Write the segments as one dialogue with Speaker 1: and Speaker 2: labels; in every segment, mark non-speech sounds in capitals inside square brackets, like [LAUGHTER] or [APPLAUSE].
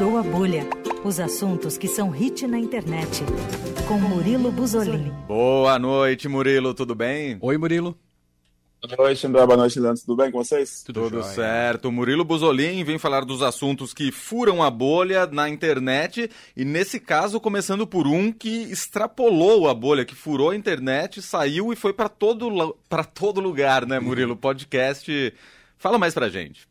Speaker 1: furou a bolha. Os assuntos que são hit na internet. Com Murilo Buzolini.
Speaker 2: Boa noite, Murilo, tudo bem?
Speaker 3: Oi, Murilo.
Speaker 4: Boa noite, André. Boa noite, Leandro. Tudo bem com vocês?
Speaker 2: Tudo, Tudo certo. Murilo Buzolin vem falar dos assuntos que furam a bolha na internet e, nesse caso, começando por um que extrapolou a bolha, que furou a internet, saiu e foi para todo, todo lugar, né, Murilo? [LAUGHS] Podcast. Fala mais pra gente.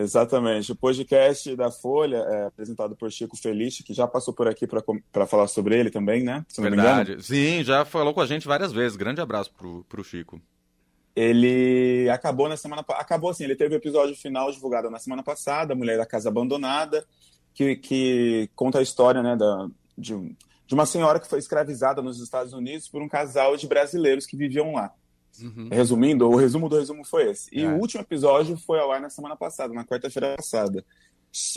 Speaker 4: Exatamente. O podcast da Folha é apresentado por Chico Felice, que já passou por aqui para falar sobre ele também, né?
Speaker 2: Verdade. Sim, já falou com a gente várias vezes. Grande abraço pro, pro Chico.
Speaker 4: Ele acabou na semana acabou assim, ele teve o episódio final divulgado na semana passada, a Mulher da Casa Abandonada, que, que conta a história, né, da, de, de uma senhora que foi escravizada nos Estados Unidos por um casal de brasileiros que viviam lá. Uhum. Resumindo, o resumo do resumo foi esse. E é. o último episódio foi ao ar na semana passada, na quarta-feira passada.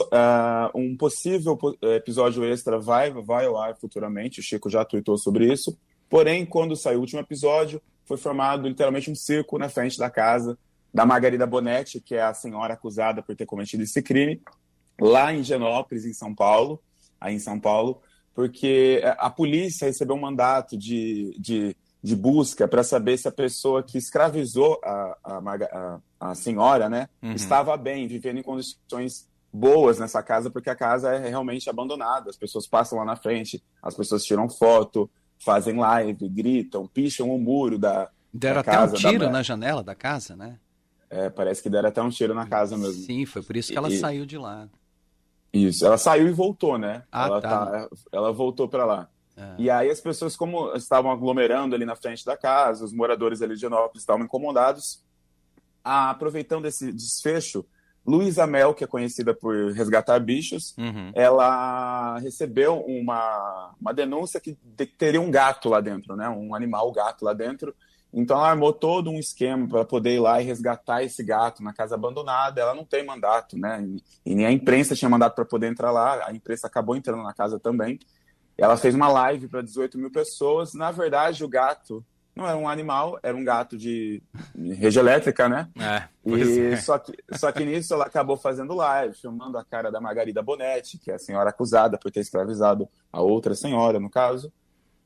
Speaker 4: Uh, um possível episódio extra vai, vai ao ar futuramente, o Chico já tweetou sobre isso. Porém, quando saiu o último episódio, foi formado literalmente um circo na frente da casa da Margarida Bonetti, que é a senhora acusada por ter cometido esse crime, lá em Genópolis, em São Paulo, aí em São Paulo, porque a polícia recebeu um mandato de, de de busca para saber se a pessoa que escravizou a, a, a, a senhora né, uhum. estava bem, vivendo em condições boas nessa casa, porque a casa é realmente abandonada. As pessoas passam lá na frente, as pessoas tiram foto, fazem live, gritam, picham o muro da.
Speaker 3: Deram
Speaker 4: da
Speaker 3: até um tiro da... na janela da casa, né?
Speaker 4: É, parece que deram até um tiro na casa mesmo.
Speaker 3: Sim, foi por isso que ela e... saiu de lá.
Speaker 4: Isso, ela saiu e voltou, né?
Speaker 3: Ah,
Speaker 4: ela,
Speaker 3: tá.
Speaker 4: tá ela voltou para lá. É. E aí as pessoas, como estavam aglomerando ali na frente da casa, os moradores ali de Genópolis estavam incomodados, ah, aproveitando esse desfecho, Luísa Mel, que é conhecida por resgatar bichos, uhum. ela recebeu uma, uma denúncia que teria um gato lá dentro, né? Um animal gato lá dentro. Então ela armou todo um esquema para poder ir lá e resgatar esse gato na casa abandonada. Ela não tem mandato, né? E, e nem a imprensa tinha mandato para poder entrar lá. A imprensa acabou entrando na casa também. Ela fez uma live para 18 mil pessoas. Na verdade, o gato não era um animal, era um gato de rede elétrica, né?
Speaker 2: É,
Speaker 4: e é. Só, que, só que nisso ela acabou fazendo live, filmando a cara da Margarida Bonetti, que é a senhora acusada por ter escravizado a outra senhora, no caso.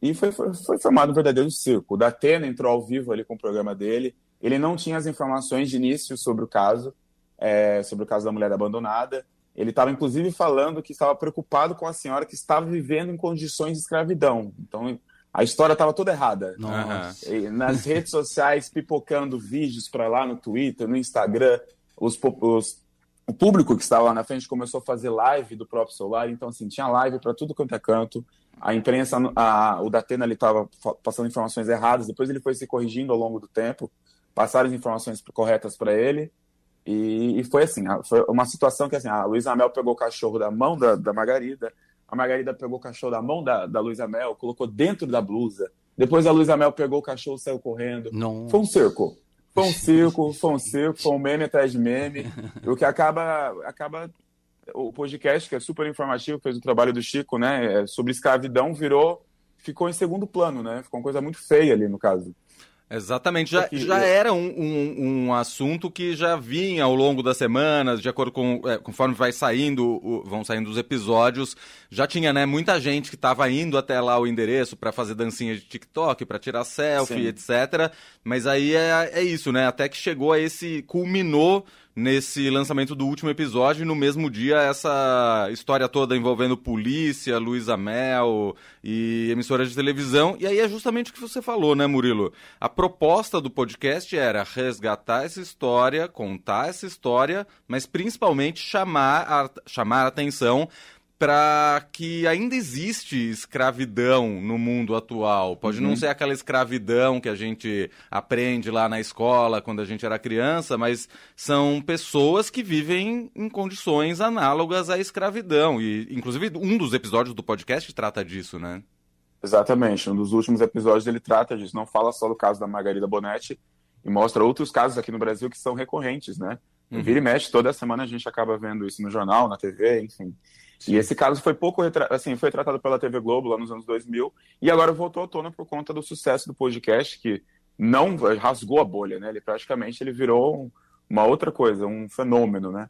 Speaker 4: E foi, foi, foi formado um verdadeiro circo. O Datena entrou ao vivo ali com o programa dele. Ele não tinha as informações de início sobre o caso, é, sobre o caso da mulher abandonada. Ele estava, inclusive, falando que estava preocupado com a senhora que estava vivendo em condições de escravidão. Então, a história estava toda errada. Nas [LAUGHS] redes sociais, pipocando vídeos para lá no Twitter, no Instagram, os, os, o público que estava lá na frente começou a fazer live do próprio celular. Então, assim, tinha live para tudo quanto é canto. A imprensa, a, o Datena, ele estava passando informações erradas. Depois ele foi se corrigindo ao longo do tempo. Passaram as informações corretas para ele. E, e, foi assim, foi uma situação que assim, a Luísa Mel pegou o cachorro da mão da, da Margarida, a Margarida pegou o cachorro da mão da, da Luísa Mel, colocou dentro da blusa. Depois a Luísa Mel pegou o cachorro e saiu correndo.
Speaker 3: Não.
Speaker 4: Foi um circo. Foi um [LAUGHS] circo, foi um circo, foi um meme atrás de meme. o que acaba, acaba. O podcast, que é super informativo, fez o trabalho do Chico, né? É sobre escravidão, virou. Ficou em segundo plano, né? Ficou uma coisa muito feia ali no caso.
Speaker 2: Exatamente, já, já era um, um, um, assunto que já vinha ao longo das semanas, de acordo com é, conforme vai saindo, o, vão saindo os episódios, já tinha né, muita gente que estava indo até lá o endereço para fazer dancinha de TikTok, para tirar selfie, Sim. etc. Mas aí é, é isso, né? Até que chegou a esse, culminou nesse lançamento do último episódio e no mesmo dia essa história toda envolvendo polícia, Luísa Mel e emissoras de televisão. E aí é justamente o que você falou, né, Murilo? A proposta do podcast era resgatar essa história, contar essa história, mas principalmente chamar a, chamar a atenção para que ainda existe escravidão no mundo atual. Pode uhum. não ser aquela escravidão que a gente aprende lá na escola quando a gente era criança, mas são pessoas que vivem em condições análogas à escravidão. E, inclusive, um dos episódios do podcast trata disso, né?
Speaker 4: Exatamente. Um dos últimos episódios ele trata disso. Não fala só do caso da Margarida Bonetti e mostra outros casos aqui no Brasil que são recorrentes, né? Uhum. Vira e mexe, toda semana a gente acaba vendo isso no jornal, na TV, enfim. Sim. E esse caso foi pouco assim, foi tratado pela TV Globo lá nos anos 2000 e agora voltou à tona por conta do sucesso do podcast que não rasgou a bolha, né? Ele praticamente ele virou uma outra coisa, um fenômeno, né?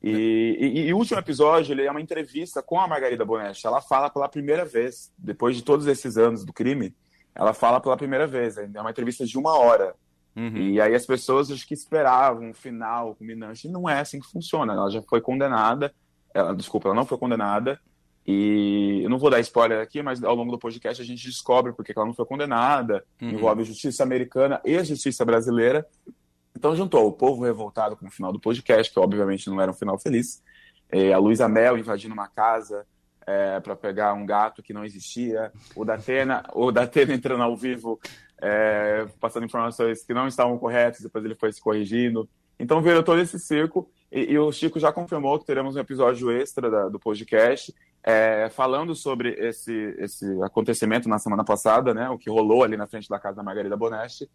Speaker 4: E, e, e, o último episódio ele é uma entrevista com a Margarida Bonetti. Ela fala pela primeira vez, depois de todos esses anos do crime, ela fala pela primeira vez. É uma entrevista de uma hora. Uhum. E aí as pessoas acho que esperavam um final culminante. Não é assim que funciona. Ela já foi condenada. Ela, desculpa, ela não foi condenada. E eu não vou dar spoiler aqui, mas ao longo do podcast a gente descobre porque ela não foi condenada. Uhum. Envolve justiça americana e justiça brasileira. Então juntou o povo revoltado com o final do podcast, que obviamente não era um final feliz. a Luísa Mel invadindo uma casa é, para pegar um gato que não existia. O Datena, o Datena entrando ao vivo, é, passando informações que não estavam corretas, depois ele foi se corrigindo. Então virou todo esse circo. E, e o Chico já confirmou que teremos um episódio extra da, do podcast é, falando sobre esse, esse acontecimento na semana passada, né, o que rolou ali na frente da casa da Margarida Bonesti,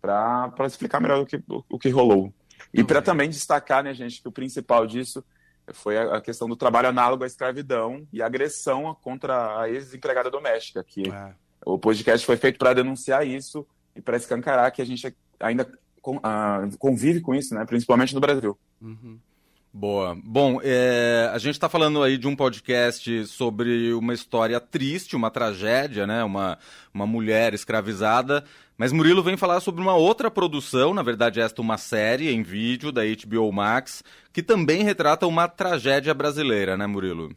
Speaker 4: para explicar melhor o que, o, o que rolou. E para também destacar, né, gente, que o principal disso foi a, questão do trabalho análogo à escravidão e agressão contra a ex-empregada doméstica, que é. o podcast foi feito para denunciar isso e para escancarar que a gente ainda convive com isso, né, principalmente no Brasil.
Speaker 2: Uhum. Boa. Bom, é, a gente está falando aí de um podcast sobre uma história triste, uma tragédia, né? Uma, uma mulher escravizada. Mas Murilo vem falar sobre uma outra produção, na verdade, esta uma série em vídeo da HBO Max, que também retrata uma tragédia brasileira, né, Murilo?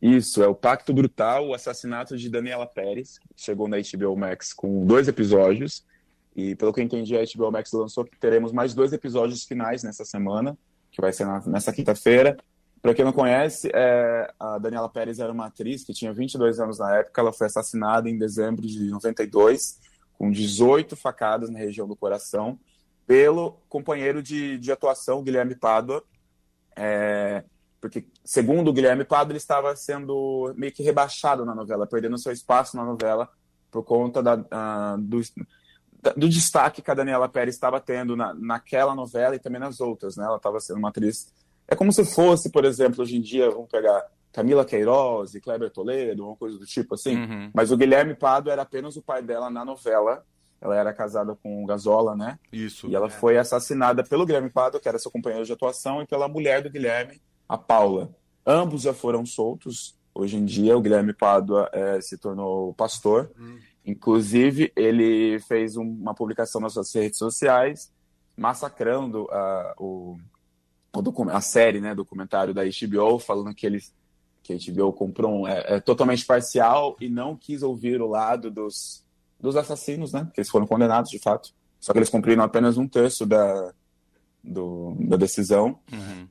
Speaker 4: Isso, é o Pacto Brutal, o assassinato de Daniela Pérez, que chegou na HBO Max com dois episódios. E pelo que eu entendi, a HBO Max lançou que teremos mais dois episódios finais nessa semana que vai ser na, nessa quinta-feira. Para quem não conhece, é, a Daniela Pérez era uma atriz que tinha 22 anos na época. Ela foi assassinada em dezembro de 92, com 18 facadas na região do coração, pelo companheiro de, de atuação, Guilherme Pádua. É, porque, segundo o Guilherme Pádua, ele estava sendo meio que rebaixado na novela, perdendo seu espaço na novela por conta da, do, do destaque que a Daniela Pérez estava tendo na, naquela novela e também nas outras, né? Ela estava sendo uma atriz. É como se fosse, por exemplo, hoje em dia, vamos pegar Camila Queiroz e Kleber Toledo, uma coisa do tipo assim. Uhum. Mas o Guilherme Pado era apenas o pai dela na novela. Ela era casada com o Gazola, né?
Speaker 2: Isso.
Speaker 4: E ela é. foi assassinada pelo Guilherme Pado, que era seu companheiro de atuação, e pela mulher do Guilherme, a Paula. Ambos já foram soltos. Hoje em dia, o Guilherme Pado é, se tornou pastor. Uhum. Inclusive, ele fez uma publicação nas suas redes sociais massacrando o, o a série, né, documentário da HBO, falando que eles que a HBO comprou um, é, é, totalmente parcial e não quis ouvir o lado dos, dos assassinos, né? Que eles foram condenados de fato. Só que eles cumpriram apenas um terço da, do, da decisão. Uhum.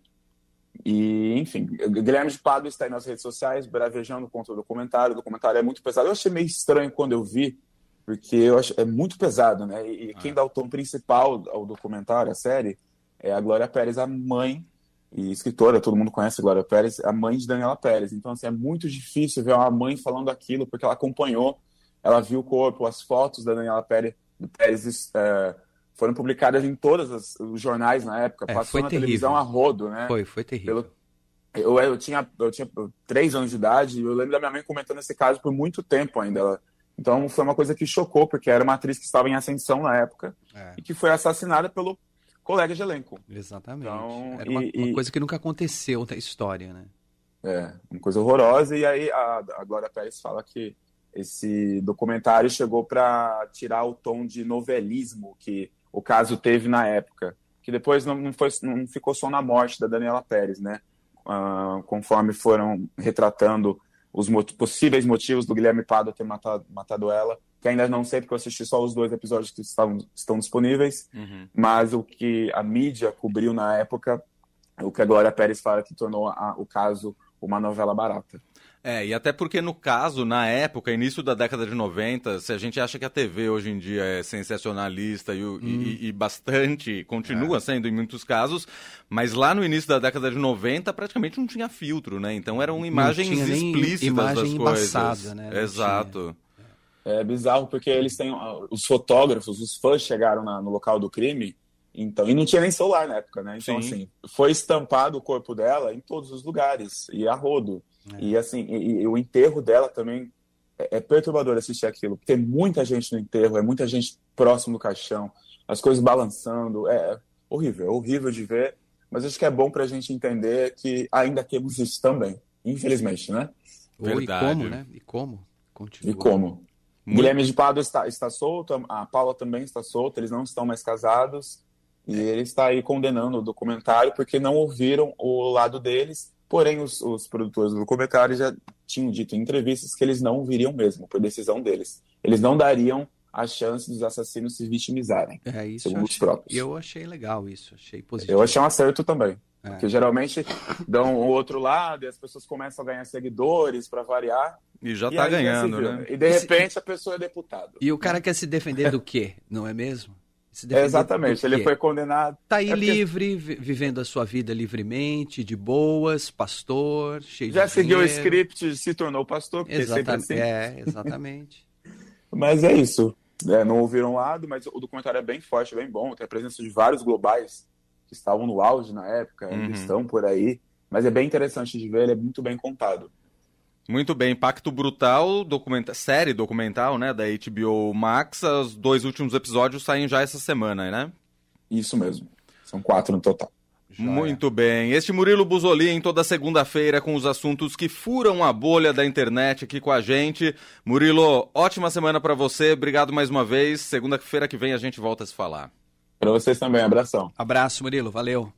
Speaker 4: E, enfim, Guilherme de Pado está aí nas redes sociais, bravejando contra o documentário. O documentário é muito pesado. Eu achei meio estranho quando eu vi, porque eu acho, é muito pesado, né? E, quem ah. dá o tom principal ao documentário, à série, é a Glória Pérez, a mãe e escritora, todo mundo conhece a Glória Pérez, a mãe de Daniela Pérez. Então, assim, é muito difícil ver uma mãe falando aquilo, porque ela acompanhou, ela viu o corpo, as fotos da Daniela Pérez, Pérez é, foram publicadas em todos os jornais na época, é, passou na terrível. televisão a rodo, né?
Speaker 3: Foi, foi terrível. Pelo...
Speaker 4: Eu, eu, tinha, eu tinha três anos de idade e eu lembro da minha mãe comentando esse caso por muito tempo ainda. Ela... Então foi uma coisa que chocou, porque era uma atriz que estava em ascensão na época é. e que foi assassinada pelo colega de elenco.
Speaker 3: Exatamente. Então, era uma, e, uma, coisa que nunca aconteceu na história, né?
Speaker 4: É, uma coisa horrorosa. E aí a, a Glória Pérez fala que esse documentário chegou para tirar o tom de novelismo que o caso teve na época, que depois não, não, foi, não ficou só na morte da Daniela Pérez, né? Uh, conforme foram retratando os mot possíveis motivos do Guilherme Pado ter matado, matado ela, que ainda não sei porque eu assisti só os dois episódios que estavam, estão disponíveis, uhum. mas o que a mídia cobriu na época, o que a Glória Pérez fala que tornou a, o caso uma novela barata.
Speaker 2: É, e até porque no caso, na época, início da década de 90, se a gente acha que a TV hoje em dia é sensacionalista e, hum. e, e bastante, continua é. sendo em muitos casos, mas lá no início da década de 90 praticamente não tinha filtro, né? Então eram imagens explícitas imagem das coisas. Né? Exato.
Speaker 4: É bizarro porque eles têm os fotógrafos, os fãs chegaram na, no local do crime, então, e não tinha nem celular na época, né? Então, Sim. assim, foi estampado o corpo dela em todos os lugares, e a rodo. É. E assim, e, e, o enterro dela também é, é, perturbador assistir aquilo. Tem muita gente no enterro, é muita gente próximo do caixão, as coisas balançando, é horrível, é horrível de ver. mas acho que é bom para a gente entender que ainda temos isso também, infelizmente, né?
Speaker 3: Ou e como, né? E como?
Speaker 4: Continua. E como? Muito... Guilherme de Pado está, está solto, a Paula também está solta, eles não estão mais casados. E ele está aí condenando o documentário porque não ouviram o lado deles. Porém, os, os produtores do documentário já tinham dito em entrevistas que eles não viriam mesmo, por decisão deles. Eles não dariam a chance dos assassinos se vitimizarem,
Speaker 3: é, isso
Speaker 4: segundo
Speaker 3: achei,
Speaker 4: os próprios.
Speaker 3: Eu achei legal isso, achei positivo.
Speaker 4: Eu achei um acerto também. É. Porque geralmente dão o outro lado e as pessoas começam a ganhar seguidores para variar.
Speaker 2: E já está ganhando, né?
Speaker 4: E de repente a pessoa é deputado.
Speaker 3: E o cara quer se defender do quê? Não é mesmo?
Speaker 4: É exatamente, ele foi condenado.
Speaker 3: Está aí é porque... livre, vivendo a sua vida livremente, de boas, pastor, cheio
Speaker 4: Já
Speaker 3: de
Speaker 4: seguiu o script, se tornou pastor, porque
Speaker 3: exatamente.
Speaker 4: sempre assim.
Speaker 3: É, exatamente. [LAUGHS]
Speaker 4: mas é isso. É, não ouviram um lado, mas o documentário é bem forte, bem bom. Tem a presença de vários globais que estavam no auge na época, uhum. ainda estão por aí. Mas é bem interessante de ver, ele é muito bem contado.
Speaker 2: Muito bem, Impacto Brutal, documenta série documental, né, da HBO Max. Os dois últimos episódios saem já essa semana, né?
Speaker 4: Isso mesmo. São quatro no total.
Speaker 2: Já Muito é. bem. Este Murilo Buzolin, toda segunda-feira, com os assuntos que furam a bolha da internet aqui com a gente. Murilo, ótima semana para você. Obrigado mais uma vez. Segunda-feira que vem a gente volta a se falar.
Speaker 4: Para vocês também. Abração.
Speaker 3: Abraço, Murilo. Valeu.